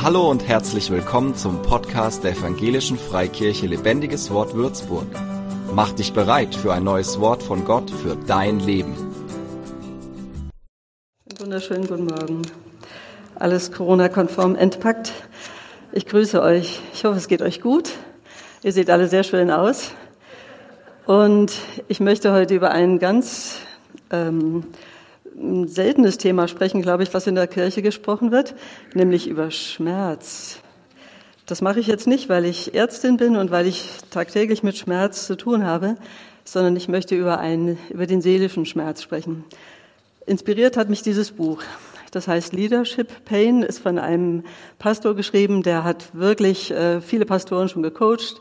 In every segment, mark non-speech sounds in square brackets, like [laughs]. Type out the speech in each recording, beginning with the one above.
Hallo und herzlich willkommen zum Podcast der Evangelischen Freikirche Lebendiges Wort Würzburg. Mach dich bereit für ein neues Wort von Gott für dein Leben. Wunderschönen guten Morgen. Alles Corona-konform entpackt. Ich grüße euch. Ich hoffe, es geht euch gut. Ihr seht alle sehr schön aus. Und ich möchte heute über ein ganz ähm, ein seltenes Thema sprechen, glaube ich, was in der Kirche gesprochen wird, nämlich über Schmerz. Das mache ich jetzt nicht, weil ich Ärztin bin und weil ich tagtäglich mit Schmerz zu tun habe, sondern ich möchte über, einen, über den seelischen Schmerz sprechen. Inspiriert hat mich dieses Buch. Das heißt Leadership Pain, ist von einem Pastor geschrieben, der hat wirklich äh, viele Pastoren schon gecoacht.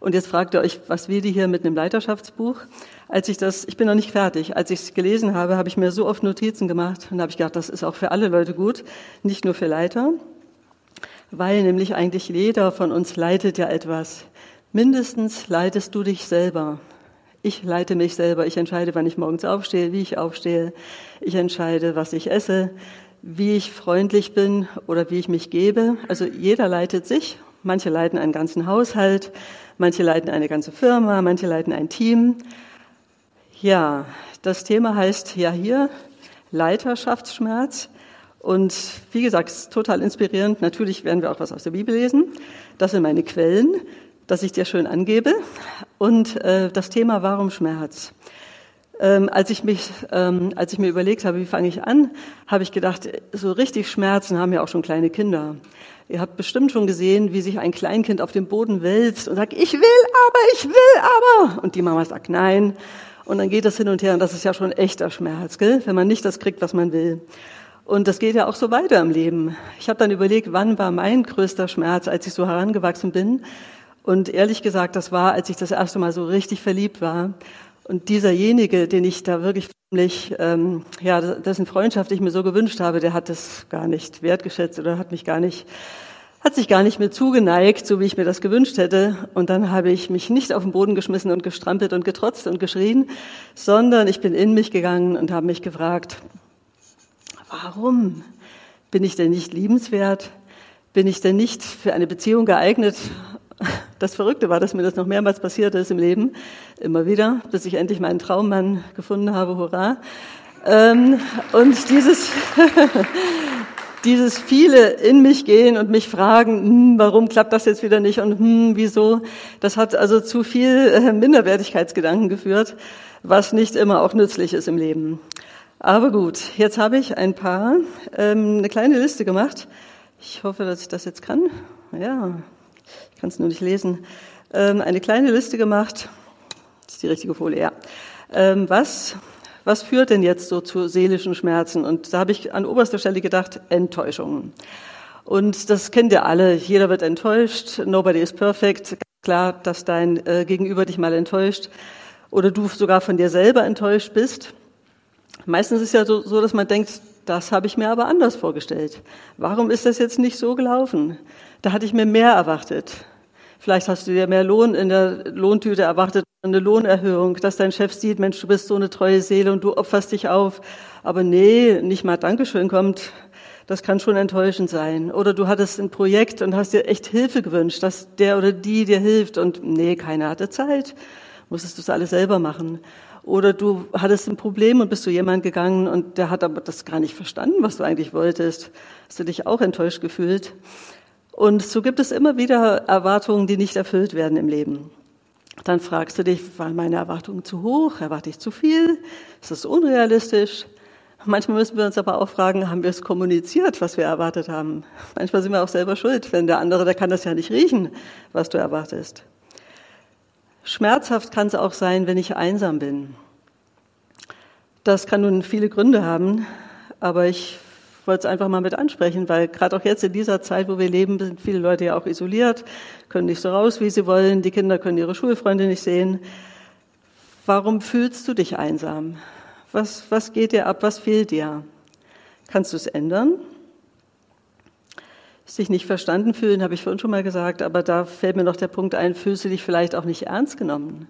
Und jetzt fragt ihr euch, was will die hier mit einem Leiterschaftsbuch? Als ich das, ich bin noch nicht fertig, als ich es gelesen habe, habe ich mir so oft Notizen gemacht und habe ich gedacht, das ist auch für alle Leute gut, nicht nur für Leiter, weil nämlich eigentlich jeder von uns leitet ja etwas. Mindestens leitest du dich selber. Ich leite mich selber. Ich entscheide, wann ich morgens aufstehe, wie ich aufstehe. Ich entscheide, was ich esse, wie ich freundlich bin oder wie ich mich gebe. Also jeder leitet sich. Manche leiten einen ganzen Haushalt, manche leiten eine ganze Firma, manche leiten ein Team. Ja, das Thema heißt ja hier Leiterschaftsschmerz. Und wie gesagt, total inspirierend. Natürlich werden wir auch was aus der Bibel lesen. Das sind meine Quellen, dass ich dir schön angebe. Und äh, das Thema Warum Schmerz? Ähm, als ich mich, ähm, als ich mir überlegt habe, wie fange ich an, habe ich gedacht, so richtig Schmerzen haben ja auch schon kleine Kinder. Ihr habt bestimmt schon gesehen, wie sich ein Kleinkind auf dem Boden wälzt und sagt, ich will aber, ich will aber. Und die Mama sagt, nein. Und dann geht das hin und her und das ist ja schon echter Schmerz, gell? wenn man nicht das kriegt, was man will. Und das geht ja auch so weiter im Leben. Ich habe dann überlegt, wann war mein größter Schmerz, als ich so herangewachsen bin. Und ehrlich gesagt, das war, als ich das erste Mal so richtig verliebt war. Und dieserjenige, den ich da wirklich, ähm, ja, dessen Freundschaft ich mir so gewünscht habe, der hat das gar nicht wertgeschätzt oder hat mich gar nicht hat sich gar nicht mehr zugeneigt, so wie ich mir das gewünscht hätte. Und dann habe ich mich nicht auf den Boden geschmissen und gestrampelt und getrotzt und geschrien, sondern ich bin in mich gegangen und habe mich gefragt, warum bin ich denn nicht liebenswert? Bin ich denn nicht für eine Beziehung geeignet? Das Verrückte war, dass mir das noch mehrmals passiert ist im Leben, immer wieder, bis ich endlich meinen Traummann gefunden habe, hurra. Ähm, und dieses, [laughs] dieses viele in mich gehen und mich fragen, hm, warum klappt das jetzt wieder nicht und hm, wieso, das hat also zu viel äh, Minderwertigkeitsgedanken geführt, was nicht immer auch nützlich ist im Leben. Aber gut, jetzt habe ich ein paar, ähm, eine kleine Liste gemacht. Ich hoffe, dass ich das jetzt kann. Ja, ich kann es nur nicht lesen. Ähm, eine kleine Liste gemacht. Das ist die richtige Folie, ja. Ähm, was was führt denn jetzt so zu seelischen Schmerzen? Und da habe ich an oberster Stelle gedacht, Enttäuschungen. Und das kennt ihr alle. Jeder wird enttäuscht. Nobody is perfect. Klar, dass dein äh, Gegenüber dich mal enttäuscht oder du sogar von dir selber enttäuscht bist. Meistens ist ja so, so dass man denkt, das habe ich mir aber anders vorgestellt. Warum ist das jetzt nicht so gelaufen? Da hatte ich mir mehr erwartet. Vielleicht hast du dir mehr Lohn in der Lohntüte erwartet, eine Lohnerhöhung, dass dein Chef sieht, Mensch, du bist so eine treue Seele und du opferst dich auf. Aber nee, nicht mal Dankeschön kommt. Das kann schon enttäuschend sein. Oder du hattest ein Projekt und hast dir echt Hilfe gewünscht, dass der oder die dir hilft und nee, keiner hatte Zeit. Musstest du es alles selber machen. Oder du hattest ein Problem und bist zu jemand gegangen und der hat aber das gar nicht verstanden, was du eigentlich wolltest. Hast du dich auch enttäuscht gefühlt? Und so gibt es immer wieder Erwartungen, die nicht erfüllt werden im Leben. Dann fragst du dich, waren meine Erwartungen zu hoch? Erwarte ich zu viel? Ist das unrealistisch? Manchmal müssen wir uns aber auch fragen, haben wir es kommuniziert, was wir erwartet haben? Manchmal sind wir auch selber schuld, wenn der andere, der kann das ja nicht riechen, was du erwartest. Schmerzhaft kann es auch sein, wenn ich einsam bin. Das kann nun viele Gründe haben, aber ich wollte es einfach mal mit ansprechen, weil gerade auch jetzt in dieser Zeit, wo wir leben, sind viele Leute ja auch isoliert, können nicht so raus, wie sie wollen, die Kinder können ihre Schulfreunde nicht sehen. Warum fühlst du dich einsam? Was, was geht dir ab? Was fehlt dir? Kannst du es ändern? Sich nicht verstanden fühlen, habe ich vorhin schon mal gesagt, aber da fällt mir noch der Punkt ein, fühlst du dich vielleicht auch nicht ernst genommen?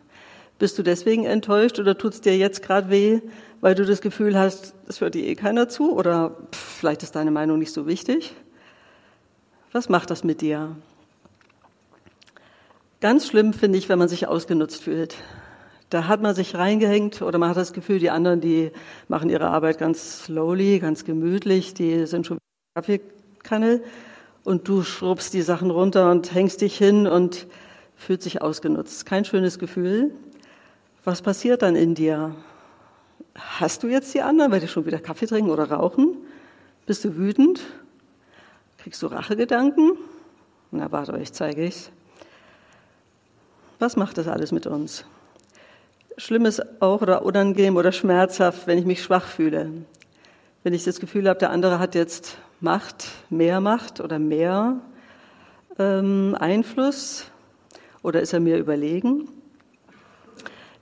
Bist du deswegen enttäuscht oder tut es dir jetzt gerade weh, weil du das Gefühl hast, es hört dir eh keiner zu oder pff, vielleicht ist deine Meinung nicht so wichtig? Was macht das mit dir? Ganz schlimm finde ich, wenn man sich ausgenutzt fühlt. Da hat man sich reingehängt oder man hat das Gefühl, die anderen, die machen ihre Arbeit ganz slowly, ganz gemütlich, die sind schon Kaffeekanne und du schrubbst die Sachen runter und hängst dich hin und fühlt sich ausgenutzt. Kein schönes Gefühl. Was passiert dann in dir? Hast du jetzt die anderen, weil die schon wieder Kaffee trinken oder rauchen? Bist du wütend? Kriegst du Rachegedanken? Na, warte, ich zeige ich's. Was macht das alles mit uns? Schlimm ist auch oder unangenehm oder schmerzhaft, wenn ich mich schwach fühle. Wenn ich das Gefühl habe, der andere hat jetzt Macht, mehr Macht oder mehr ähm, Einfluss oder ist er mir überlegen?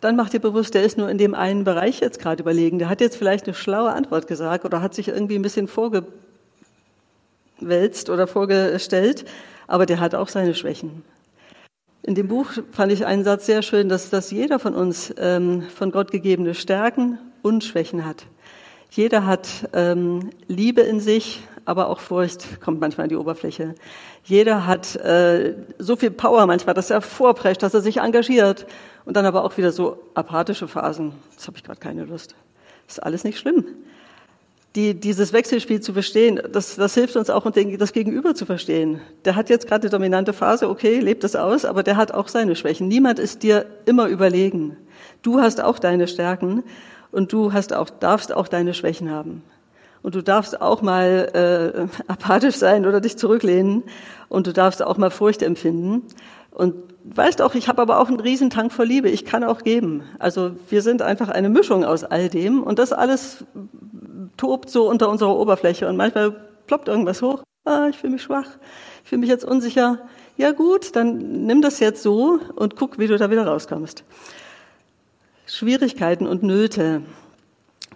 Dann macht dir bewusst, der ist nur in dem einen Bereich jetzt gerade überlegen. Der hat jetzt vielleicht eine schlaue Antwort gesagt oder hat sich irgendwie ein bisschen vorgewälzt oder vorgestellt, aber der hat auch seine Schwächen. In dem Buch fand ich einen Satz sehr schön, dass, dass jeder von uns ähm, von Gott gegebene Stärken und Schwächen hat. Jeder hat ähm, Liebe in sich, aber auch Furcht kommt manchmal an die Oberfläche. Jeder hat äh, so viel Power manchmal, dass er vorprescht, dass er sich engagiert und dann aber auch wieder so apathische Phasen. Das habe ich gerade keine Lust. Das ist alles nicht schlimm die, dieses Wechselspiel zu verstehen, das, das hilft uns auch, das Gegenüber zu verstehen. Der hat jetzt gerade die dominante Phase, okay, lebt es aus, aber der hat auch seine Schwächen. Niemand ist dir immer überlegen. Du hast auch deine Stärken und du hast auch, darfst auch deine Schwächen haben. Und du darfst auch mal äh, [laughs] apathisch sein oder dich zurücklehnen und du darfst auch mal Furcht empfinden. Und weißt auch, ich habe aber auch einen Riesentank voll Liebe. Ich kann auch geben. Also wir sind einfach eine Mischung aus all dem und das alles tobt so unter unserer Oberfläche und manchmal ploppt irgendwas hoch. Ah, ich fühle mich schwach, ich fühle mich jetzt unsicher. Ja gut, dann nimm das jetzt so und guck, wie du da wieder rauskommst. Schwierigkeiten und Nöte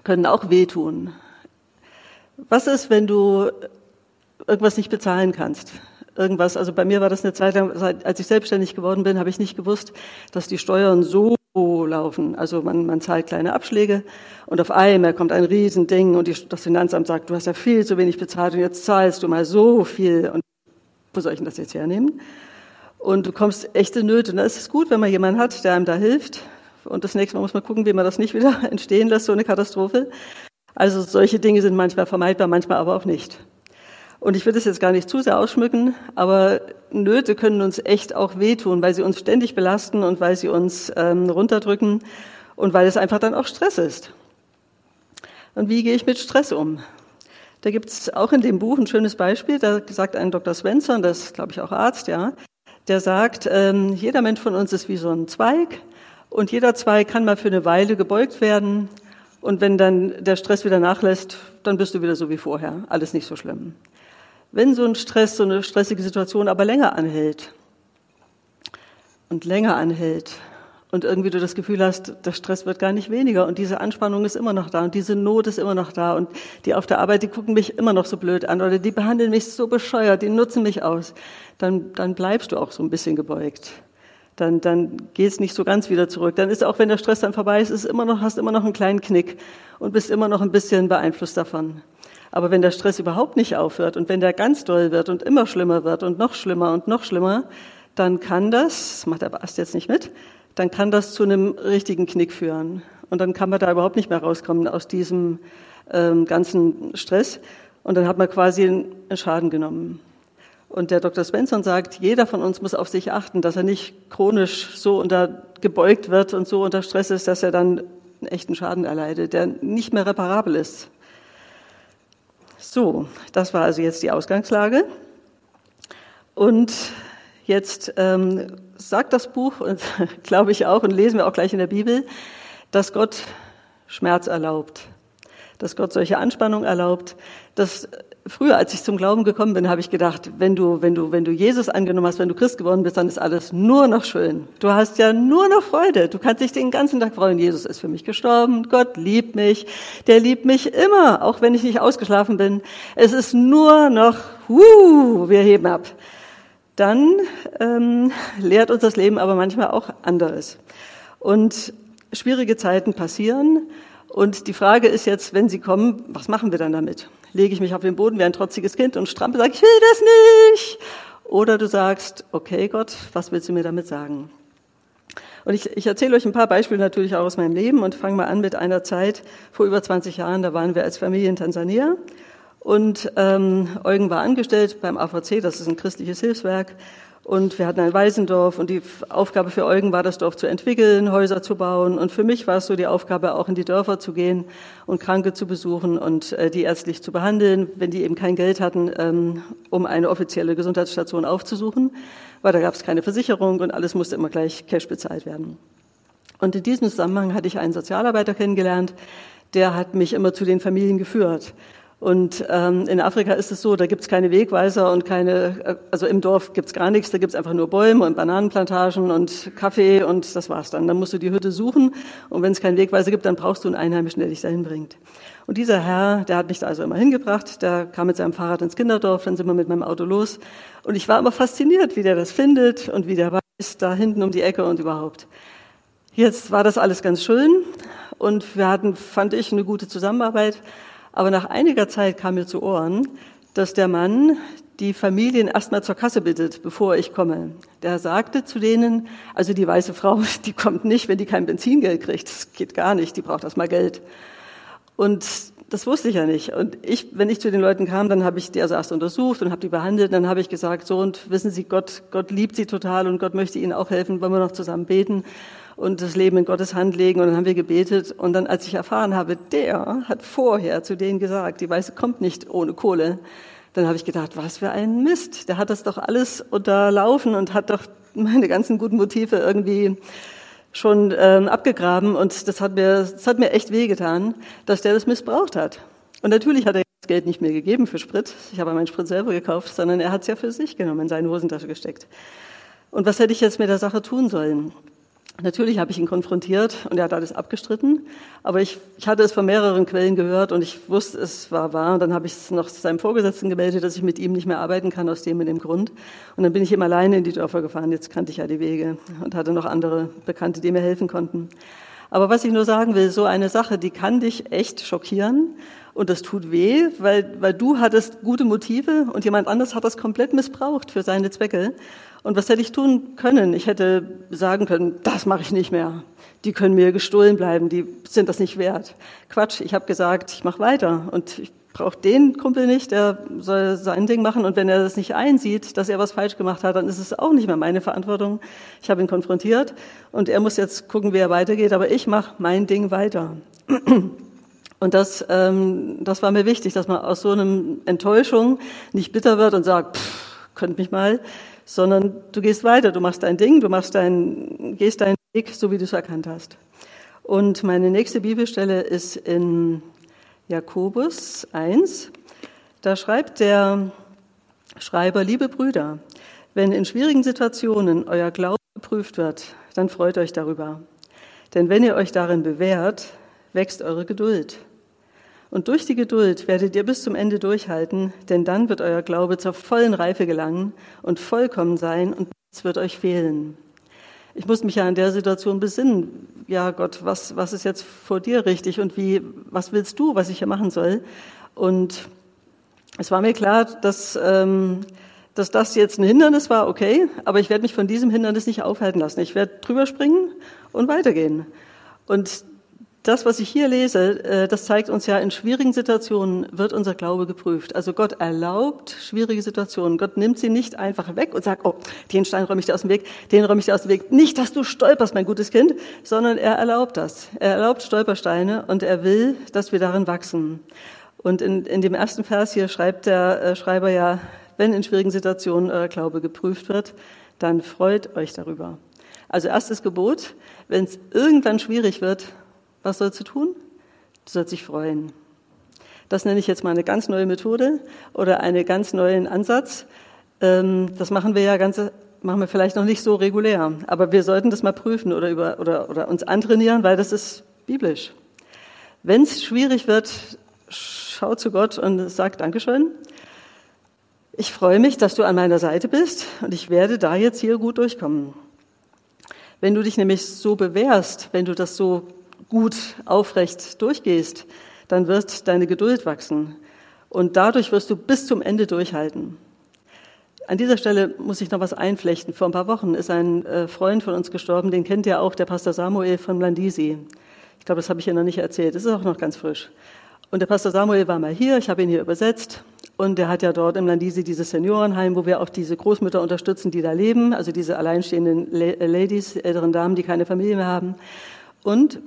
können auch wehtun. Was ist, wenn du irgendwas nicht bezahlen kannst? Irgendwas, also bei mir war das eine Zeit lang, als ich selbstständig geworden bin, habe ich nicht gewusst, dass die Steuern so laufen. Also man, man zahlt kleine Abschläge und auf einmal kommt ein Riesending und die, das Finanzamt sagt, du hast ja viel zu wenig bezahlt und jetzt zahlst du mal so viel. Und wo soll ich denn das jetzt hernehmen? Und du kommst echte Nöte. Und da ist es gut, wenn man jemanden hat, der einem da hilft. Und das nächste Mal muss man gucken, wie man das nicht wieder [laughs] entstehen lässt, so eine Katastrophe. Also solche Dinge sind manchmal vermeidbar, manchmal aber auch nicht. Und ich will das jetzt gar nicht zu sehr ausschmücken, aber Nöte können uns echt auch wehtun, weil sie uns ständig belasten und weil sie uns ähm, runterdrücken und weil es einfach dann auch Stress ist. Und wie gehe ich mit Stress um? Da gibt es auch in dem Buch ein schönes Beispiel, da sagt ein Dr. Svensson, das ist, glaube ich, auch Arzt, ja, der sagt, ähm, jeder Mensch von uns ist wie so ein Zweig und jeder Zweig kann mal für eine Weile gebeugt werden und wenn dann der Stress wieder nachlässt, dann bist du wieder so wie vorher, alles nicht so schlimm. Wenn so ein Stress, so eine stressige Situation aber länger anhält und länger anhält und irgendwie du das Gefühl hast, der Stress wird gar nicht weniger und diese Anspannung ist immer noch da und diese Not ist immer noch da und die auf der Arbeit, die gucken mich immer noch so blöd an oder die behandeln mich so bescheuert, die nutzen mich aus, dann, dann bleibst du auch so ein bisschen gebeugt. Dann, dann geht es nicht so ganz wieder zurück. Dann ist auch, wenn der Stress dann vorbei ist, ist immer noch, hast immer noch einen kleinen Knick und bist immer noch ein bisschen beeinflusst davon. Aber wenn der Stress überhaupt nicht aufhört und wenn der ganz doll wird und immer schlimmer wird und noch schlimmer und noch schlimmer, dann kann das, das macht der Bast jetzt nicht mit, dann kann das zu einem richtigen Knick führen. Und dann kann man da überhaupt nicht mehr rauskommen aus diesem ähm, ganzen Stress. Und dann hat man quasi einen Schaden genommen. Und der Dr. Svensson sagt, jeder von uns muss auf sich achten, dass er nicht chronisch so unter gebeugt wird und so unter Stress ist, dass er dann einen echten Schaden erleidet, der nicht mehr reparabel ist. So, das war also jetzt die Ausgangslage. Und jetzt ähm, sagt das Buch, und [laughs] glaube ich auch, und lesen wir auch gleich in der Bibel, dass Gott Schmerz erlaubt, dass Gott solche Anspannung erlaubt, dass früher, als ich zum Glauben gekommen bin, habe ich gedacht, wenn du, wenn du, wenn du Jesus angenommen hast, wenn du Christ geworden bist, dann ist alles nur noch schön. Du hast ja nur noch Freude. Du kannst dich den ganzen Tag freuen. Jesus ist für mich gestorben. Gott liebt mich. Der liebt mich immer, auch wenn ich nicht ausgeschlafen bin. Es ist nur noch, wuh, wir heben ab. Dann ähm, lehrt uns das Leben aber manchmal auch anderes. Und schwierige Zeiten passieren. Und die Frage ist jetzt, wenn sie kommen, was machen wir dann damit? lege ich mich auf den Boden wie ein trotziges Kind und strampel, sage, ich will das nicht. Oder du sagst, okay Gott, was willst du mir damit sagen? Und ich, ich erzähle euch ein paar Beispiele natürlich auch aus meinem Leben und fange mal an mit einer Zeit vor über 20 Jahren. Da waren wir als Familie in Tansania und ähm, Eugen war angestellt beim AVC, das ist ein christliches Hilfswerk. Und wir hatten ein Waisendorf und die Aufgabe für Eugen war, das Dorf zu entwickeln, Häuser zu bauen. Und für mich war es so die Aufgabe, auch in die Dörfer zu gehen und Kranke zu besuchen und äh, die ärztlich zu behandeln, wenn die eben kein Geld hatten, ähm, um eine offizielle Gesundheitsstation aufzusuchen, weil da gab es keine Versicherung und alles musste immer gleich Cash bezahlt werden. Und in diesem Zusammenhang hatte ich einen Sozialarbeiter kennengelernt, der hat mich immer zu den Familien geführt. Und ähm, in Afrika ist es so, da gibt es keine Wegweiser und keine, äh, also im Dorf gibt es gar nichts, da gibt es einfach nur Bäume und Bananenplantagen und Kaffee und das war's dann. Dann musst du die Hütte suchen und wenn es keinen Wegweiser gibt, dann brauchst du einen Einheimischen, der dich dahin bringt. Und dieser Herr, der hat mich da also immer hingebracht, der kam mit seinem Fahrrad ins Kinderdorf, dann sind wir mit meinem Auto los und ich war immer fasziniert, wie der das findet und wie der weiß, da hinten um die Ecke und überhaupt. Jetzt war das alles ganz schön und wir hatten, fand ich, eine gute Zusammenarbeit. Aber nach einiger Zeit kam mir zu Ohren, dass der Mann die Familien erstmal zur Kasse bittet, bevor ich komme. Der sagte zu denen, also die weiße Frau, [laughs] die kommt nicht, wenn die kein Benzingeld kriegt. Das geht gar nicht, die braucht erstmal Geld. Und das wusste ich ja nicht. Und ich, wenn ich zu den Leuten kam, dann habe ich die also erst untersucht und habe die behandelt. Dann habe ich gesagt, so und wissen Sie, Gott, Gott liebt Sie total und Gott möchte Ihnen auch helfen. Wollen wir noch zusammen beten? und das Leben in Gottes Hand legen. Und dann haben wir gebetet. Und dann, als ich erfahren habe, der hat vorher zu denen gesagt, die Weiße kommt nicht ohne Kohle, dann habe ich gedacht, was für ein Mist. Der hat das doch alles unterlaufen und hat doch meine ganzen guten Motive irgendwie schon ähm, abgegraben. Und das hat, mir, das hat mir echt wehgetan, dass der das missbraucht hat. Und natürlich hat er das Geld nicht mehr gegeben für Sprit. Ich habe meinen Sprit selber gekauft, sondern er hat es ja für sich genommen, in seine Hosentasche gesteckt. Und was hätte ich jetzt mit der Sache tun sollen? Natürlich habe ich ihn konfrontiert und er hat alles abgestritten, aber ich, ich hatte es von mehreren Quellen gehört und ich wusste, es war wahr. Und dann habe ich es noch seinem Vorgesetzten gemeldet, dass ich mit ihm nicht mehr arbeiten kann, aus dem und dem Grund. Und dann bin ich ihm alleine in die Dörfer gefahren, jetzt kannte ich ja die Wege und hatte noch andere Bekannte, die mir helfen konnten. Aber was ich nur sagen will, so eine Sache, die kann dich echt schockieren und das tut weh, weil, weil du hattest gute Motive und jemand anders hat das komplett missbraucht für seine Zwecke. Und was hätte ich tun können? Ich hätte sagen können, das mache ich nicht mehr. Die können mir gestohlen bleiben, die sind das nicht wert. Quatsch, ich habe gesagt, ich mache weiter und ich brauche den Kumpel nicht, der soll sein Ding machen und wenn er das nicht einsieht, dass er was falsch gemacht hat, dann ist es auch nicht mehr meine Verantwortung. Ich habe ihn konfrontiert und er muss jetzt gucken, wie er weitergeht, aber ich mache mein Ding weiter. [clears throat] Und das, ähm, das war mir wichtig, dass man aus so einem Enttäuschung nicht bitter wird und sagt, pff, könnt mich mal, sondern du gehst weiter, du machst dein Ding, du machst dein, gehst deinen Weg, so wie du es erkannt hast. Und meine nächste Bibelstelle ist in Jakobus 1. Da schreibt der Schreiber, liebe Brüder, wenn in schwierigen Situationen euer Glaube geprüft wird, dann freut euch darüber. Denn wenn ihr euch darin bewährt, wächst eure Geduld. Und durch die Geduld werdet ihr bis zum Ende durchhalten, denn dann wird euer Glaube zur vollen Reife gelangen und vollkommen sein und nichts wird euch fehlen. Ich muss mich ja in der Situation besinnen. Ja, Gott, was, was ist jetzt vor dir richtig und wie, was willst du, was ich hier machen soll? Und es war mir klar, dass, ähm, dass das jetzt ein Hindernis war, okay, aber ich werde mich von diesem Hindernis nicht aufhalten lassen. Ich werde drüber springen und weitergehen. Und das, was ich hier lese, äh, das zeigt uns ja, in schwierigen Situationen wird unser Glaube geprüft. Also Gott erlaubt schwierige Situationen. Gott nimmt sie nicht einfach weg und sagt, oh, den Stein räume ich dir aus dem Weg, den räume ich dir aus dem Weg. Nicht, dass du stolperst, mein gutes Kind, sondern er erlaubt das. Er erlaubt Stolpersteine und er will, dass wir darin wachsen. Und in, in dem ersten Vers hier schreibt der äh, Schreiber ja, wenn in schwierigen Situationen euer Glaube geprüft wird, dann freut euch darüber. Also erstes Gebot, wenn es irgendwann schwierig wird, was sollst du tun? Du sollst dich freuen. Das nenne ich jetzt mal eine ganz neue Methode oder einen ganz neuen Ansatz. Ähm, das machen wir ja ganz, machen wir vielleicht noch nicht so regulär, aber wir sollten das mal prüfen oder, über, oder, oder uns antrainieren, weil das ist biblisch. Wenn es schwierig wird, schau zu Gott und sag Dankeschön. Ich freue mich, dass du an meiner Seite bist und ich werde da jetzt hier gut durchkommen. Wenn du dich nämlich so bewährst, wenn du das so gut aufrecht durchgehst, dann wird deine Geduld wachsen und dadurch wirst du bis zum Ende durchhalten. An dieser Stelle muss ich noch was einflechten. Vor ein paar Wochen ist ein äh, Freund von uns gestorben, den kennt ihr auch, der Pastor Samuel von Landisi. Ich glaube, das habe ich Ihnen noch nicht erzählt. Das ist auch noch ganz frisch. Und der Pastor Samuel war mal hier, ich habe ihn hier übersetzt. Und der hat ja dort im Landisi dieses Seniorenheim, wo wir auch diese Großmütter unterstützen, die da leben, also diese alleinstehenden Ladies, älteren Damen, die keine Familie mehr haben. Und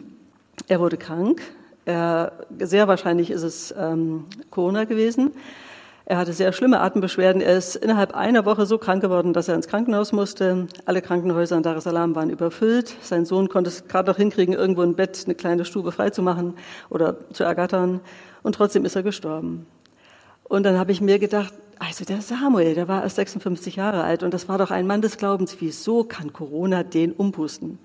[clears throat] er wurde krank. Er, sehr wahrscheinlich ist es ähm, Corona gewesen. Er hatte sehr schlimme Atembeschwerden. Er ist innerhalb einer Woche so krank geworden, dass er ins Krankenhaus musste. Alle Krankenhäuser in Dar es Salaam waren überfüllt. Sein Sohn konnte es gerade noch hinkriegen, irgendwo ein Bett, eine kleine Stube freizumachen oder zu ergattern. Und trotzdem ist er gestorben. Und dann habe ich mir gedacht, also der Samuel, der war erst 56 Jahre alt und das war doch ein Mann des Glaubens. Wieso kann Corona den umpusten?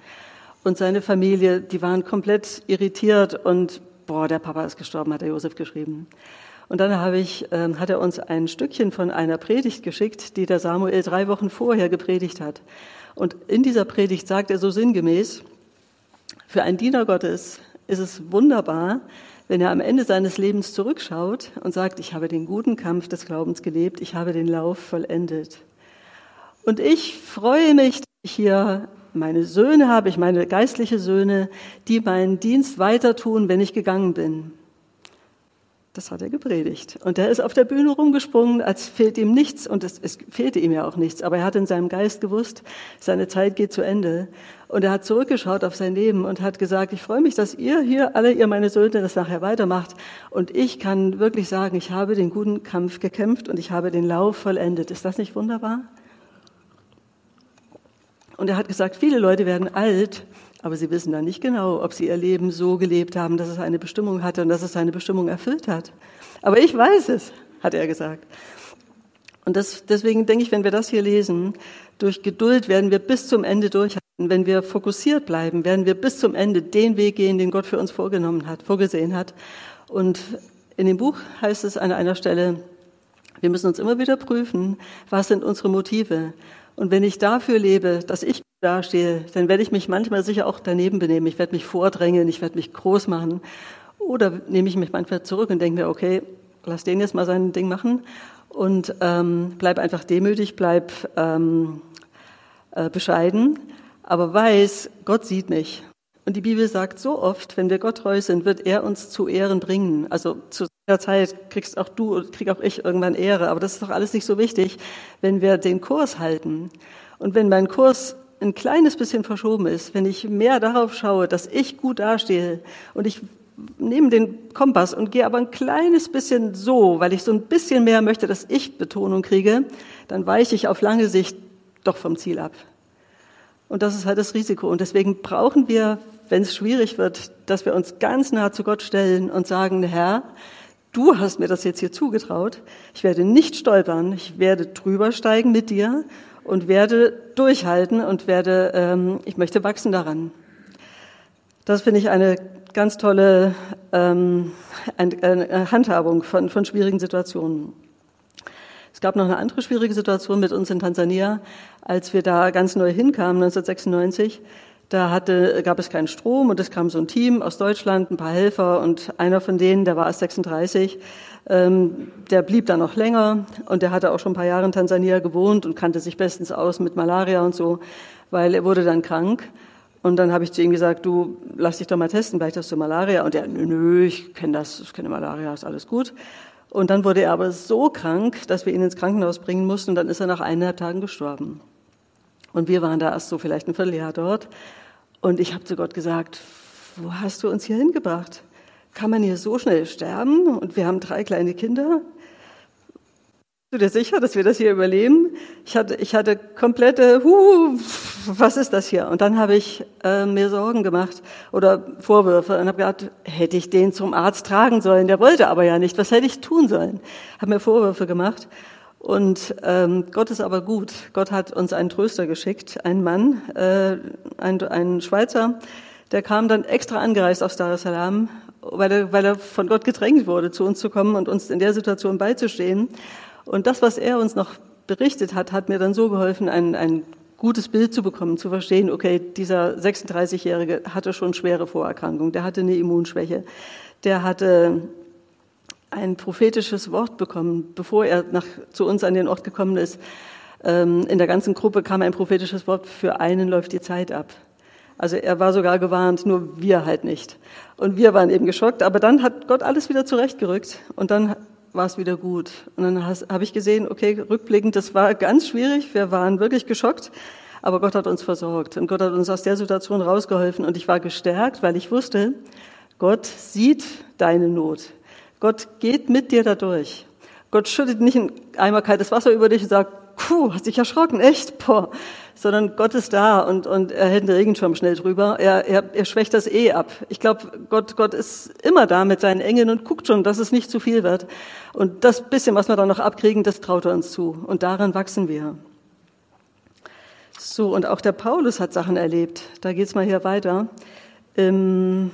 Und seine Familie, die waren komplett irritiert und boah, der Papa ist gestorben, hat der Josef geschrieben. Und dann habe ich, äh, hat er uns ein Stückchen von einer Predigt geschickt, die der Samuel drei Wochen vorher gepredigt hat. Und in dieser Predigt sagt er so sinngemäß, für einen Diener Gottes ist es wunderbar, wenn er am Ende seines Lebens zurückschaut und sagt, ich habe den guten Kampf des Glaubens gelebt, ich habe den Lauf vollendet. Und ich freue mich, dass ich hier meine Söhne habe, ich meine geistliche Söhne, die meinen Dienst weiter tun, wenn ich gegangen bin. Das hat er gepredigt. Und er ist auf der Bühne rumgesprungen, als fehlt ihm nichts. Und es, es, fehlte ihm ja auch nichts. Aber er hat in seinem Geist gewusst, seine Zeit geht zu Ende. Und er hat zurückgeschaut auf sein Leben und hat gesagt, ich freue mich, dass ihr hier, alle ihr meine Söhne, das nachher weitermacht. Und ich kann wirklich sagen, ich habe den guten Kampf gekämpft und ich habe den Lauf vollendet. Ist das nicht wunderbar? Und er hat gesagt, viele Leute werden alt aber sie wissen dann nicht genau, ob sie ihr Leben so gelebt haben, dass es eine Bestimmung hatte und dass es seine Bestimmung erfüllt hat. Aber ich weiß es, hat er gesagt. Und das, deswegen denke ich, wenn wir das hier lesen, durch Geduld werden wir bis zum Ende durchhalten. Wenn wir fokussiert bleiben, werden wir bis zum Ende den Weg gehen, den Gott für uns vorgenommen hat, vorgesehen hat. Und in dem Buch heißt es an einer Stelle, wir müssen uns immer wieder prüfen, was sind unsere Motive. Und wenn ich dafür lebe, dass ich dastehe, dann werde ich mich manchmal sicher auch daneben benehmen. Ich werde mich vordrängen, ich werde mich groß machen. Oder nehme ich mich manchmal zurück und denke mir, okay, lass den jetzt mal sein Ding machen und ähm, bleib einfach demütig, bleib ähm, äh, bescheiden, aber weiß, Gott sieht mich. Und die Bibel sagt so oft, wenn wir Gott treu sind, wird er uns zu Ehren bringen. Also zu der Zeit kriegst auch du, krieg auch ich irgendwann Ehre. Aber das ist doch alles nicht so wichtig, wenn wir den Kurs halten. Und wenn mein Kurs ein kleines bisschen verschoben ist, wenn ich mehr darauf schaue, dass ich gut dastehe und ich nehme den Kompass und gehe aber ein kleines bisschen so, weil ich so ein bisschen mehr möchte, dass ich Betonung kriege, dann weiche ich auf lange Sicht doch vom Ziel ab. Und das ist halt das Risiko. Und deswegen brauchen wir, wenn es schwierig wird, dass wir uns ganz nah zu Gott stellen und sagen, Herr, du hast mir das jetzt hier zugetraut. Ich werde nicht stolpern. Ich werde drüber steigen mit dir und werde durchhalten und werde, ähm, ich möchte wachsen daran. Das finde ich eine ganz tolle ähm, eine Handhabung von, von schwierigen Situationen. Es gab noch eine andere schwierige Situation mit uns in Tansania, als wir da ganz neu hinkamen, 1996. Da hatte, gab es keinen Strom und es kam so ein Team aus Deutschland, ein paar Helfer und einer von denen, der war erst 36, ähm, der blieb da noch länger und der hatte auch schon ein paar Jahre in Tansania gewohnt und kannte sich bestens aus mit Malaria und so, weil er wurde dann krank. Und dann habe ich zu ihm gesagt, du lass dich doch mal testen, vielleicht hast du Malaria. Und er, nö, nö, ich kenne das, ich kenne Malaria, ist alles gut. Und dann wurde er aber so krank, dass wir ihn ins Krankenhaus bringen mussten und dann ist er nach eineinhalb Tagen gestorben. Und wir waren da erst so vielleicht ein Vierteljahr dort. Und ich habe zu Gott gesagt, wo hast du uns hier hingebracht? Kann man hier so schnell sterben? Und wir haben drei kleine Kinder. Bist du dir sicher, dass wir das hier überleben? Ich hatte, ich hatte komplette, huh, was ist das hier? Und dann habe ich äh, mir Sorgen gemacht oder Vorwürfe und habe gedacht, hätte ich den zum Arzt tragen sollen? Der wollte aber ja nicht. Was hätte ich tun sollen? Habe mir Vorwürfe gemacht. Und ähm, Gott ist aber gut. Gott hat uns einen Tröster geschickt, einen Mann, äh, ein, einen Schweizer, der kam dann extra angereist aus Dar es Salaam, weil er, weil er von Gott gedrängt wurde, zu uns zu kommen und uns in der Situation beizustehen. Und das, was er uns noch berichtet hat, hat mir dann so geholfen, ein, ein gutes Bild zu bekommen, zu verstehen, okay, dieser 36-Jährige hatte schon schwere Vorerkrankungen, der hatte eine Immunschwäche, der hatte ein prophetisches Wort bekommen, bevor er nach, zu uns an den Ort gekommen ist. Ähm, in der ganzen Gruppe kam ein prophetisches Wort, für einen läuft die Zeit ab. Also er war sogar gewarnt, nur wir halt nicht. Und wir waren eben geschockt, aber dann hat Gott alles wieder zurechtgerückt und dann war es wieder gut. Und dann habe ich gesehen, okay, rückblickend, das war ganz schwierig, wir waren wirklich geschockt, aber Gott hat uns versorgt und Gott hat uns aus der Situation rausgeholfen und ich war gestärkt, weil ich wusste, Gott sieht deine Not. Gott geht mit dir dadurch. Gott schüttet nicht ein Eimer kaltes Wasser über dich und sagt, puh, hast dich erschrocken, echt, boah. Sondern Gott ist da und, und er hält den Regenschirm schnell drüber. Er, er, er schwächt das eh ab. Ich glaube, Gott, Gott ist immer da mit seinen Engeln und guckt schon, dass es nicht zu viel wird. Und das bisschen, was wir dann noch abkriegen, das traut er uns zu. Und daran wachsen wir. So, und auch der Paulus hat Sachen erlebt. Da geht's mal hier weiter. Im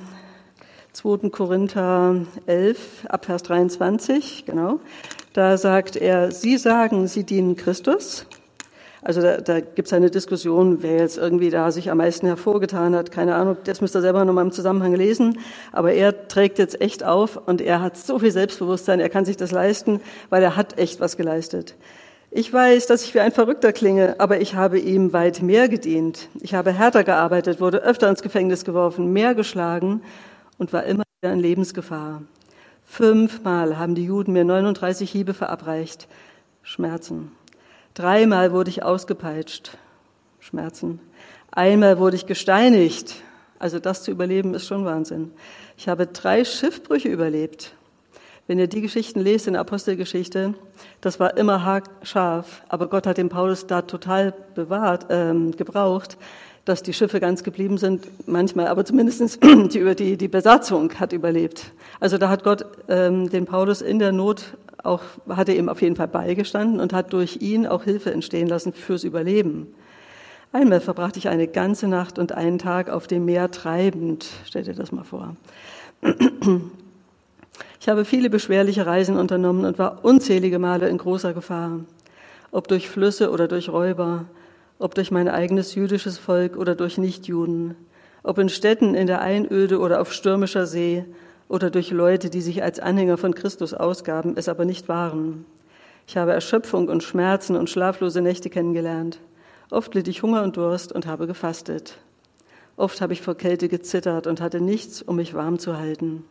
2. Korinther 11, Abvers 23, genau. Da sagt er, Sie sagen, Sie dienen Christus. Also da, da gibt es eine Diskussion, wer jetzt irgendwie da sich am meisten hervorgetan hat. Keine Ahnung, das müsst ihr selber nochmal im Zusammenhang lesen. Aber er trägt jetzt echt auf und er hat so viel Selbstbewusstsein, er kann sich das leisten, weil er hat echt was geleistet. Ich weiß, dass ich wie ein Verrückter klinge, aber ich habe ihm weit mehr gedient. Ich habe härter gearbeitet, wurde öfter ins Gefängnis geworfen, mehr geschlagen und war immer wieder in Lebensgefahr. Fünfmal haben die Juden mir 39 Hiebe verabreicht. Schmerzen. Dreimal wurde ich ausgepeitscht. Schmerzen. Einmal wurde ich gesteinigt. Also das zu überleben ist schon Wahnsinn. Ich habe drei Schiffbrüche überlebt. Wenn ihr die Geschichten lest in der Apostelgeschichte, das war immer haarscharf, aber Gott hat den Paulus da total bewahrt, ähm, gebraucht, dass die Schiffe ganz geblieben sind, manchmal, aber zumindestens die, die, die Besatzung hat überlebt. Also da hat Gott ähm, den Paulus in der Not auch, hat er ihm auf jeden Fall beigestanden und hat durch ihn auch Hilfe entstehen lassen fürs Überleben. Einmal verbrachte ich eine ganze Nacht und einen Tag auf dem Meer treibend. Stell dir das mal vor. Ich habe viele beschwerliche Reisen unternommen und war unzählige Male in großer Gefahr. Ob durch Flüsse oder durch Räuber, ob durch mein eigenes jüdisches Volk oder durch Nichtjuden, ob in Städten in der Einöde oder auf stürmischer See oder durch Leute, die sich als Anhänger von Christus ausgaben, es aber nicht waren. Ich habe Erschöpfung und Schmerzen und schlaflose Nächte kennengelernt. Oft litt ich Hunger und Durst und habe gefastet. Oft habe ich vor Kälte gezittert und hatte nichts, um mich warm zu halten.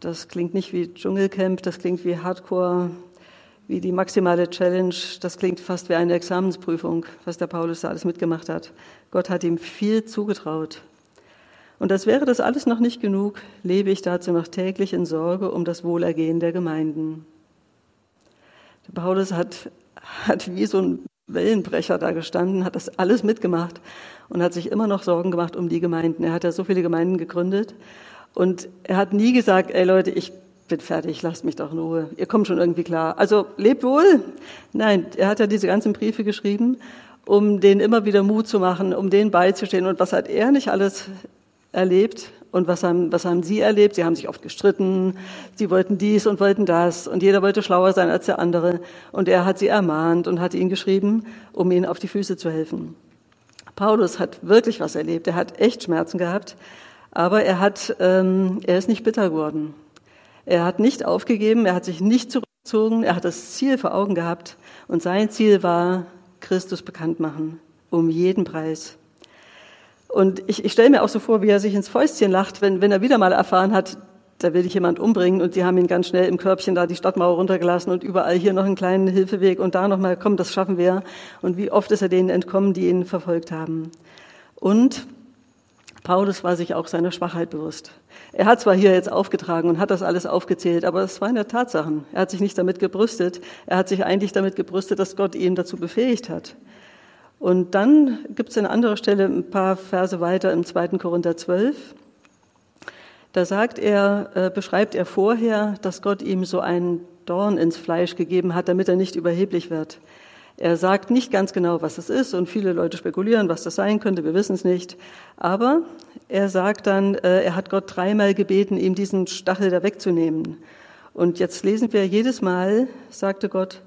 Das klingt nicht wie Dschungelcamp, das klingt wie Hardcore wie die maximale Challenge, das klingt fast wie eine Examensprüfung, was der Paulus da alles mitgemacht hat. Gott hat ihm viel zugetraut. Und als wäre das alles noch nicht genug, lebe ich dazu noch täglich in Sorge um das Wohlergehen der Gemeinden. Der Paulus hat, hat wie so ein Wellenbrecher da gestanden, hat das alles mitgemacht und hat sich immer noch Sorgen gemacht um die Gemeinden. Er hat ja so viele Gemeinden gegründet und er hat nie gesagt, ey Leute, ich bin fertig, lasst mich doch in Ruhe. Ihr kommt schon irgendwie klar. Also lebt wohl. Nein, er hat ja diese ganzen Briefe geschrieben, um denen immer wieder Mut zu machen, um denen beizustehen. Und was hat er nicht alles erlebt? Und was haben, was haben sie erlebt? Sie haben sich oft gestritten. Sie wollten dies und wollten das. Und jeder wollte schlauer sein als der andere. Und er hat sie ermahnt und hat ihnen geschrieben, um ihnen auf die Füße zu helfen. Paulus hat wirklich was erlebt. Er hat echt Schmerzen gehabt. Aber er hat, ähm, er ist nicht bitter geworden. Er hat nicht aufgegeben, er hat sich nicht zurückgezogen, er hat das Ziel vor Augen gehabt und sein Ziel war, Christus bekannt machen, um jeden Preis. Und ich, ich stelle mir auch so vor, wie er sich ins Fäustchen lacht, wenn, wenn er wieder mal erfahren hat, da will dich jemand umbringen und die haben ihn ganz schnell im Körbchen da die Stadtmauer runtergelassen und überall hier noch einen kleinen Hilfeweg und da nochmal, komm, das schaffen wir. Und wie oft ist er denen entkommen, die ihn verfolgt haben. Und Paulus war sich auch seiner Schwachheit bewusst. Er hat zwar hier jetzt aufgetragen und hat das alles aufgezählt, aber es waren ja Tatsachen. Er hat sich nicht damit gebrüstet. Er hat sich eigentlich damit gebrüstet, dass Gott ihn dazu befähigt hat. Und dann gibt es an anderer Stelle ein paar Verse weiter im 2. Korinther 12. Da sagt er, äh, beschreibt er vorher, dass Gott ihm so einen Dorn ins Fleisch gegeben hat, damit er nicht überheblich wird. Er sagt nicht ganz genau, was es ist und viele Leute spekulieren, was das sein könnte, wir wissen es nicht. Aber er sagt dann, äh, er hat Gott dreimal gebeten, ihm diesen Stachel da wegzunehmen. Und jetzt lesen wir jedes Mal, sagte Gott,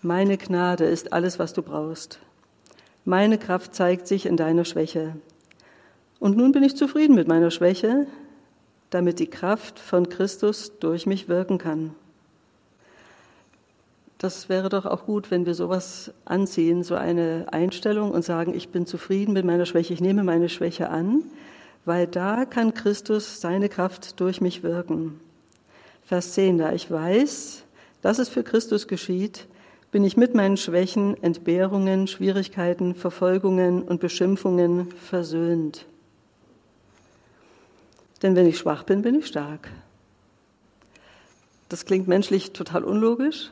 meine Gnade ist alles, was du brauchst. Meine Kraft zeigt sich in deiner Schwäche. Und nun bin ich zufrieden mit meiner Schwäche, damit die Kraft von Christus durch mich wirken kann. Das wäre doch auch gut, wenn wir sowas anziehen, so eine Einstellung und sagen, ich bin zufrieden mit meiner Schwäche, ich nehme meine Schwäche an, weil da kann Christus seine Kraft durch mich wirken. Vers 10, da ich weiß, dass es für Christus geschieht, bin ich mit meinen Schwächen, Entbehrungen, Schwierigkeiten, Verfolgungen und Beschimpfungen versöhnt. Denn wenn ich schwach bin, bin ich stark. Das klingt menschlich total unlogisch,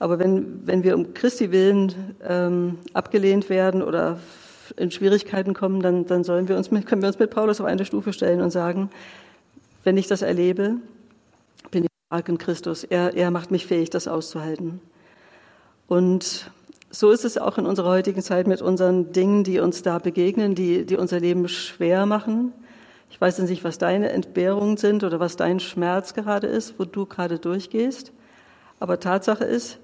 aber wenn, wenn wir um Christi willen ähm, abgelehnt werden oder in Schwierigkeiten kommen, dann, dann sollen wir uns mit, können wir uns mit Paulus auf eine Stufe stellen und sagen, wenn ich das erlebe, bin ich stark in Christus. Er, er macht mich fähig, das auszuhalten. Und so ist es auch in unserer heutigen Zeit mit unseren Dingen, die uns da begegnen, die, die unser Leben schwer machen. Ich weiß nicht, was deine Entbehrungen sind oder was dein Schmerz gerade ist, wo du gerade durchgehst. Aber Tatsache ist,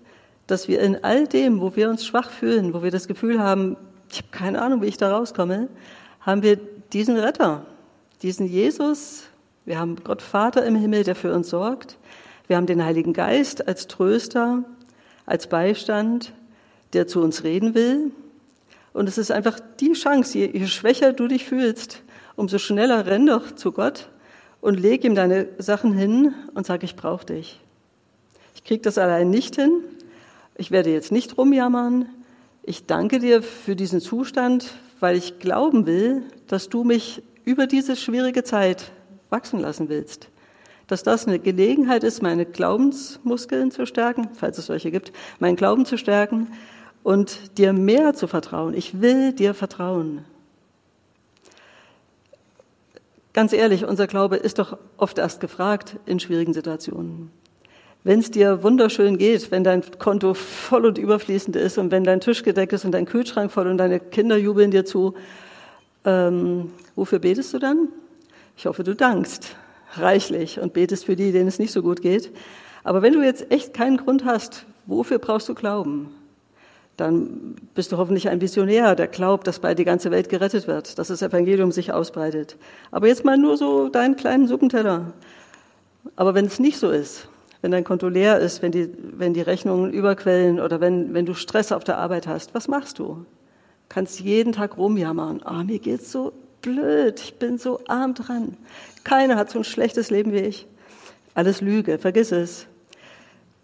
dass wir in all dem, wo wir uns schwach fühlen, wo wir das Gefühl haben, ich habe keine Ahnung, wie ich da rauskomme, haben wir diesen Retter, diesen Jesus. Wir haben Gott Vater im Himmel, der für uns sorgt. Wir haben den Heiligen Geist als Tröster als Beistand, der zu uns reden will. Und es ist einfach die Chance, je, je schwächer du dich fühlst, umso schneller renn doch zu Gott und leg ihm deine Sachen hin und sag, ich brauche dich. Ich krieg das allein nicht hin. Ich werde jetzt nicht rumjammern. Ich danke dir für diesen Zustand, weil ich glauben will, dass du mich über diese schwierige Zeit wachsen lassen willst dass das eine Gelegenheit ist, meine Glaubensmuskeln zu stärken, falls es solche gibt, meinen Glauben zu stärken und dir mehr zu vertrauen. Ich will dir vertrauen. Ganz ehrlich, unser Glaube ist doch oft erst gefragt in schwierigen Situationen. Wenn es dir wunderschön geht, wenn dein Konto voll und überfließend ist und wenn dein Tisch gedeckt ist und dein Kühlschrank voll und deine Kinder jubeln dir zu, ähm, wofür betest du dann? Ich hoffe, du dankst reichlich und betest für die, denen es nicht so gut geht. Aber wenn du jetzt echt keinen Grund hast, wofür brauchst du Glauben? Dann bist du hoffentlich ein Visionär, der glaubt, dass bald die ganze Welt gerettet wird, dass das Evangelium sich ausbreitet. Aber jetzt mal nur so deinen kleinen Suppenteller. Aber wenn es nicht so ist, wenn dein Konto leer ist, wenn die, wenn die Rechnungen überquellen oder wenn, wenn du Stress auf der Arbeit hast, was machst du? Kannst jeden Tag rumjammern. Ah, oh, mir geht's so blöd, ich bin so arm dran. Keiner hat so ein schlechtes Leben wie ich. Alles Lüge, vergiss es.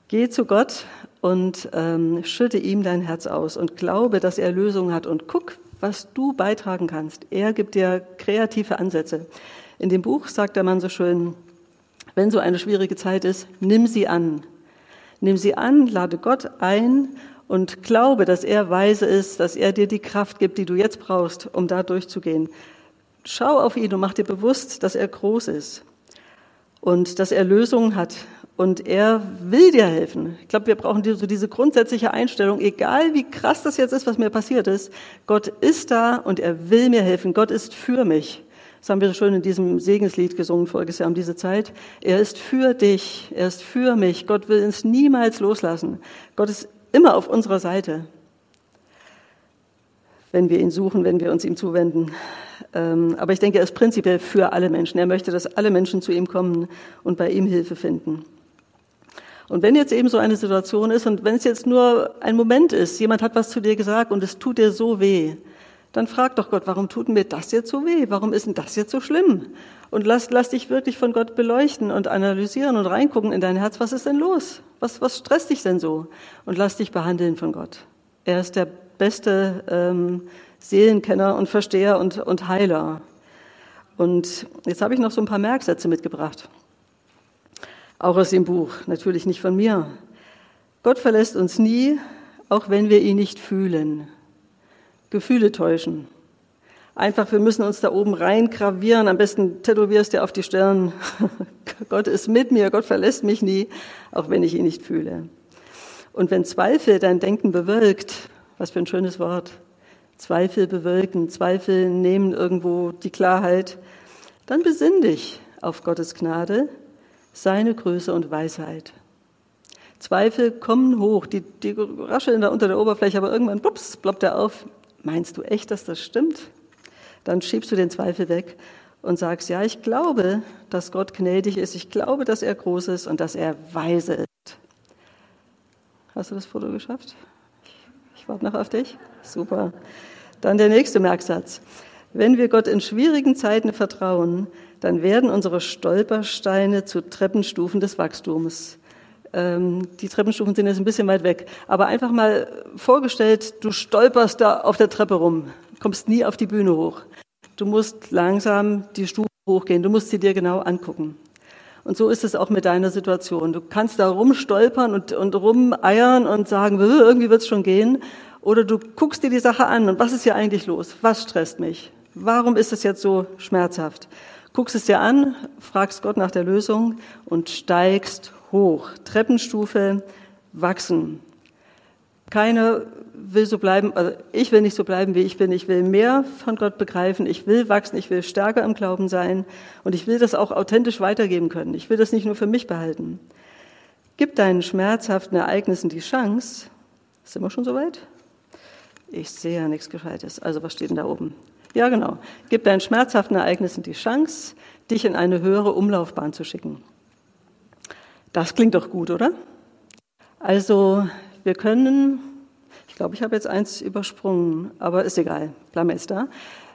Geh zu Gott und ähm, schütte ihm dein Herz aus und glaube, dass er Lösungen hat und guck, was du beitragen kannst. Er gibt dir kreative Ansätze. In dem Buch sagt der Mann so schön, wenn so eine schwierige Zeit ist, nimm sie an. Nimm sie an, lade Gott ein und glaube, dass er weise ist, dass er dir die Kraft gibt, die du jetzt brauchst, um da durchzugehen. Schau auf ihn und mach dir bewusst, dass er groß ist und dass er Lösungen hat und er will dir helfen. Ich glaube, wir brauchen so diese grundsätzliche Einstellung, egal wie krass das jetzt ist, was mir passiert ist, Gott ist da und er will mir helfen. Gott ist für mich. Das haben wir schon in diesem Segenslied gesungen voriges Jahr um diese Zeit. Er ist für dich, er ist für mich. Gott will uns niemals loslassen. Gott ist immer auf unserer Seite, wenn wir ihn suchen, wenn wir uns ihm zuwenden. Ähm, aber ich denke, er ist prinzipiell für alle Menschen. Er möchte, dass alle Menschen zu ihm kommen und bei ihm Hilfe finden. Und wenn jetzt eben so eine Situation ist und wenn es jetzt nur ein Moment ist, jemand hat was zu dir gesagt und es tut dir so weh, dann frag doch Gott, warum tut mir das jetzt so weh? Warum ist denn das jetzt so schlimm? Und lass, lass dich wirklich von Gott beleuchten und analysieren und reingucken in dein Herz. Was ist denn los? Was, was stresst dich denn so? Und lass dich behandeln von Gott. Er ist der beste ähm, Seelenkenner und Versteher und, und Heiler. Und jetzt habe ich noch so ein paar Merksätze mitgebracht. Auch aus dem Buch, natürlich nicht von mir. Gott verlässt uns nie, auch wenn wir ihn nicht fühlen. Gefühle täuschen. Einfach, wir müssen uns da oben rein gravieren. Am besten tätowierst du auf die Stirn. [laughs] Gott ist mit mir, Gott verlässt mich nie, auch wenn ich ihn nicht fühle. Und wenn Zweifel dein Denken bewölkt, was für ein schönes Wort, Zweifel bewirken, Zweifel nehmen irgendwo die Klarheit, dann besinn dich auf Gottes Gnade, seine Größe und Weisheit. Zweifel kommen hoch, die, die rascheln da unter der Oberfläche, aber irgendwann bups, ploppt er auf. Meinst du echt, dass das stimmt? Dann schiebst du den Zweifel weg und sagst, ja, ich glaube, dass Gott gnädig ist, ich glaube, dass er groß ist und dass er weise ist. Hast du das Foto geschafft? Ich warte noch auf dich. Super. Dann der nächste Merksatz. Wenn wir Gott in schwierigen Zeiten vertrauen, dann werden unsere Stolpersteine zu Treppenstufen des Wachstums. Ähm, die Treppenstufen sind jetzt ein bisschen weit weg, aber einfach mal vorgestellt, du stolperst da auf der Treppe rum, kommst nie auf die Bühne hoch. Du musst langsam die Stufen hochgehen, du musst sie dir genau angucken. Und so ist es auch mit deiner Situation. Du kannst da rumstolpern und, und rumeiern und sagen, irgendwie wird es schon gehen. Oder du guckst dir die Sache an und was ist hier eigentlich los? Was stresst mich? Warum ist es jetzt so schmerzhaft? Guckst es dir an, fragst Gott nach der Lösung und steigst hoch. Treppenstufe wachsen. Keiner will so bleiben, also ich will nicht so bleiben, wie ich bin. Ich will mehr von Gott begreifen. Ich will wachsen. Ich will stärker im Glauben sein. Und ich will das auch authentisch weitergeben können. Ich will das nicht nur für mich behalten. Gib deinen schmerzhaften Ereignissen die Chance. Sind wir schon soweit? Ich sehe ja nichts Gescheites. Also was steht denn da oben? Ja, genau. Gib deinen schmerzhaften Ereignissen die Chance, dich in eine höhere Umlaufbahn zu schicken. Das klingt doch gut, oder? Also, wir können, ich glaube, ich habe jetzt eins übersprungen, aber ist egal, wir jetzt da.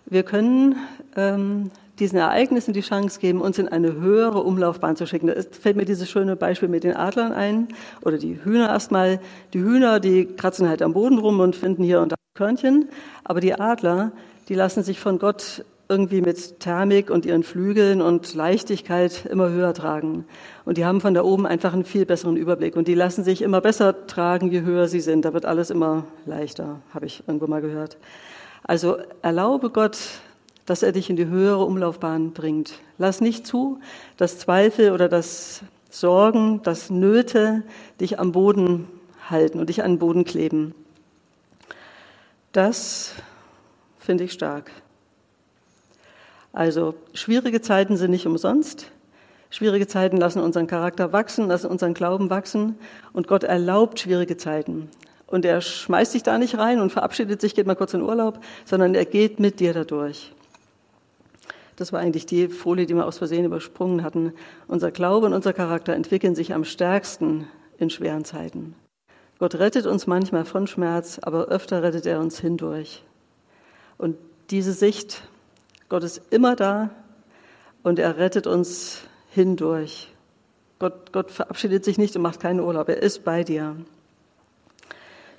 Wir können ähm, diesen Ereignissen die Chance geben, uns in eine höhere Umlaufbahn zu schicken. Da fällt mir dieses schöne Beispiel mit den Adlern ein oder die Hühner erstmal. Die Hühner, die kratzen halt am Boden rum und finden hier und da Körnchen, aber die Adler, die lassen sich von Gott irgendwie mit Thermik und ihren Flügeln und Leichtigkeit immer höher tragen. Und die haben von da oben einfach einen viel besseren Überblick. Und die lassen sich immer besser tragen, je höher sie sind. Da wird alles immer leichter, habe ich irgendwo mal gehört. Also erlaube Gott, dass er dich in die höhere Umlaufbahn bringt. Lass nicht zu, dass Zweifel oder das Sorgen, das Nöte dich am Boden halten und dich an den Boden kleben. Das finde ich stark. Also schwierige Zeiten sind nicht umsonst. Schwierige Zeiten lassen unseren Charakter wachsen, lassen unseren Glauben wachsen und Gott erlaubt schwierige Zeiten. Und er schmeißt sich da nicht rein und verabschiedet sich, geht mal kurz in Urlaub, sondern er geht mit dir dadurch. Das war eigentlich die Folie, die wir aus Versehen übersprungen hatten. Unser Glaube und unser Charakter entwickeln sich am stärksten in schweren Zeiten. Gott rettet uns manchmal von Schmerz, aber öfter rettet er uns hindurch. Und diese Sicht, Gott ist immer da und er rettet uns hindurch. Gott, Gott verabschiedet sich nicht und macht keinen Urlaub, er ist bei dir.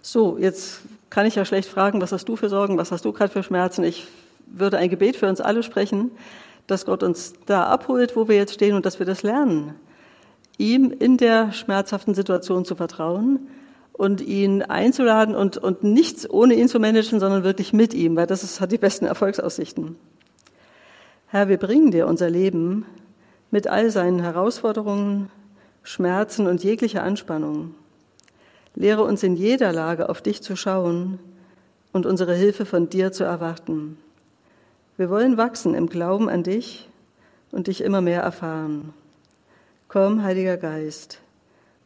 So, jetzt kann ich ja schlecht fragen, was hast du für Sorgen, was hast du gerade für Schmerzen? Ich würde ein Gebet für uns alle sprechen, dass Gott uns da abholt, wo wir jetzt stehen und dass wir das lernen, ihm in der schmerzhaften Situation zu vertrauen und ihn einzuladen und, und nichts ohne ihn zu managen, sondern wirklich mit ihm, weil das ist, hat die besten Erfolgsaussichten. Herr, wir bringen dir unser Leben mit all seinen Herausforderungen, Schmerzen und jeglicher Anspannung. Lehre uns in jeder Lage auf dich zu schauen und unsere Hilfe von dir zu erwarten. Wir wollen wachsen im Glauben an dich und dich immer mehr erfahren. Komm, Heiliger Geist,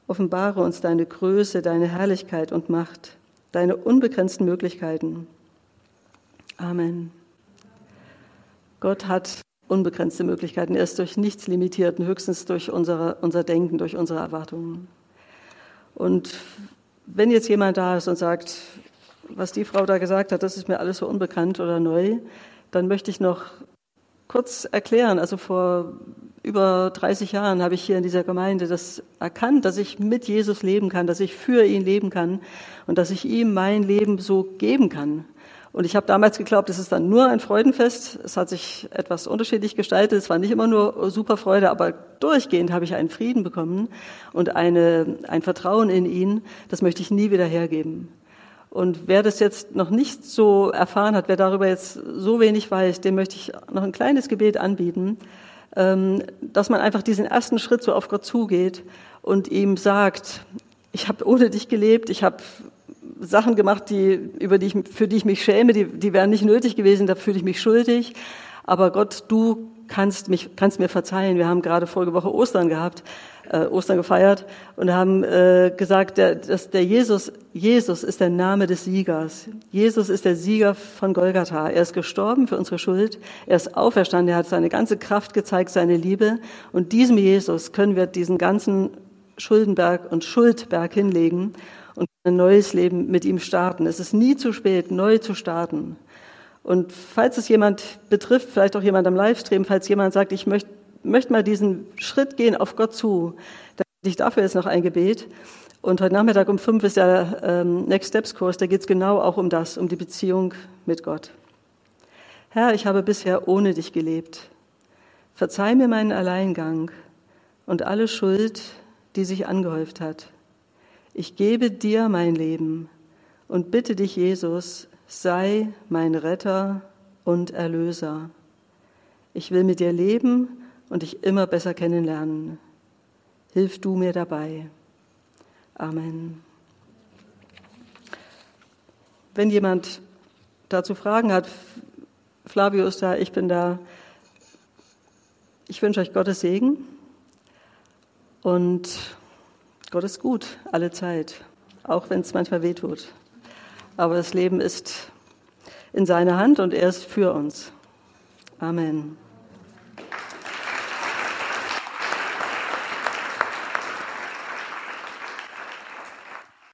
Offenbare uns deine Größe, deine Herrlichkeit und Macht, deine unbegrenzten Möglichkeiten. Amen. Gott hat unbegrenzte Möglichkeiten. Er ist durch nichts limitiert, höchstens durch unsere, unser Denken, durch unsere Erwartungen. Und wenn jetzt jemand da ist und sagt, was die Frau da gesagt hat, das ist mir alles so unbekannt oder neu, dann möchte ich noch kurz erklären. Also vor über 30 Jahren habe ich hier in dieser Gemeinde das erkannt, dass ich mit Jesus leben kann, dass ich für ihn leben kann und dass ich ihm mein Leben so geben kann. Und ich habe damals geglaubt, es ist dann nur ein Freudenfest. Es hat sich etwas unterschiedlich gestaltet. Es war nicht immer nur super Freude, aber durchgehend habe ich einen Frieden bekommen und eine, ein Vertrauen in ihn. Das möchte ich nie wieder hergeben. Und wer das jetzt noch nicht so erfahren hat, wer darüber jetzt so wenig weiß, dem möchte ich noch ein kleines Gebet anbieten, ähm, dass man einfach diesen ersten Schritt so auf Gott zugeht und ihm sagt, ich habe ohne dich gelebt, ich habe Sachen gemacht, die, über die ich, für die ich mich schäme, die, die wären nicht nötig gewesen, da fühle ich mich schuldig. Aber Gott, du kannst mich, kannst mir verzeihen. Wir haben gerade vorige Woche Ostern gehabt, äh, Ostern gefeiert und haben äh, gesagt, der, dass der Jesus, Jesus ist der Name des Siegers. Jesus ist der Sieger von Golgatha. Er ist gestorben für unsere Schuld. Er ist auferstanden. Er hat seine ganze Kraft gezeigt, seine Liebe. Und diesem Jesus können wir diesen ganzen Schuldenberg und Schuldberg hinlegen und ein neues Leben mit ihm starten. Es ist nie zu spät, neu zu starten. Und falls es jemand betrifft, vielleicht auch jemand am Livestream, falls jemand sagt, ich möchte, möchte mal diesen Schritt gehen auf Gott zu, dann ich dafür jetzt noch ein Gebet. Und heute Nachmittag um fünf ist der ähm, Next Steps Kurs, da geht es genau auch um das, um die Beziehung mit Gott. Herr, ich habe bisher ohne dich gelebt. Verzeih mir meinen Alleingang und alle Schuld, die sich angehäuft hat. Ich gebe dir mein Leben und bitte dich, Jesus, sei mein Retter und Erlöser. Ich will mit dir leben und dich immer besser kennenlernen. Hilf du mir dabei. Amen. Wenn jemand dazu Fragen hat, Flavio ist da, ich bin da. Ich wünsche euch Gottes Segen und Gott ist gut, alle Zeit, auch wenn es manchmal wehtut. Aber das Leben ist in seiner Hand und er ist für uns. Amen.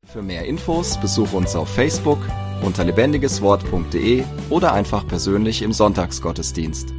Für mehr Infos besuche uns auf Facebook unter lebendigeswort.de oder einfach persönlich im Sonntagsgottesdienst.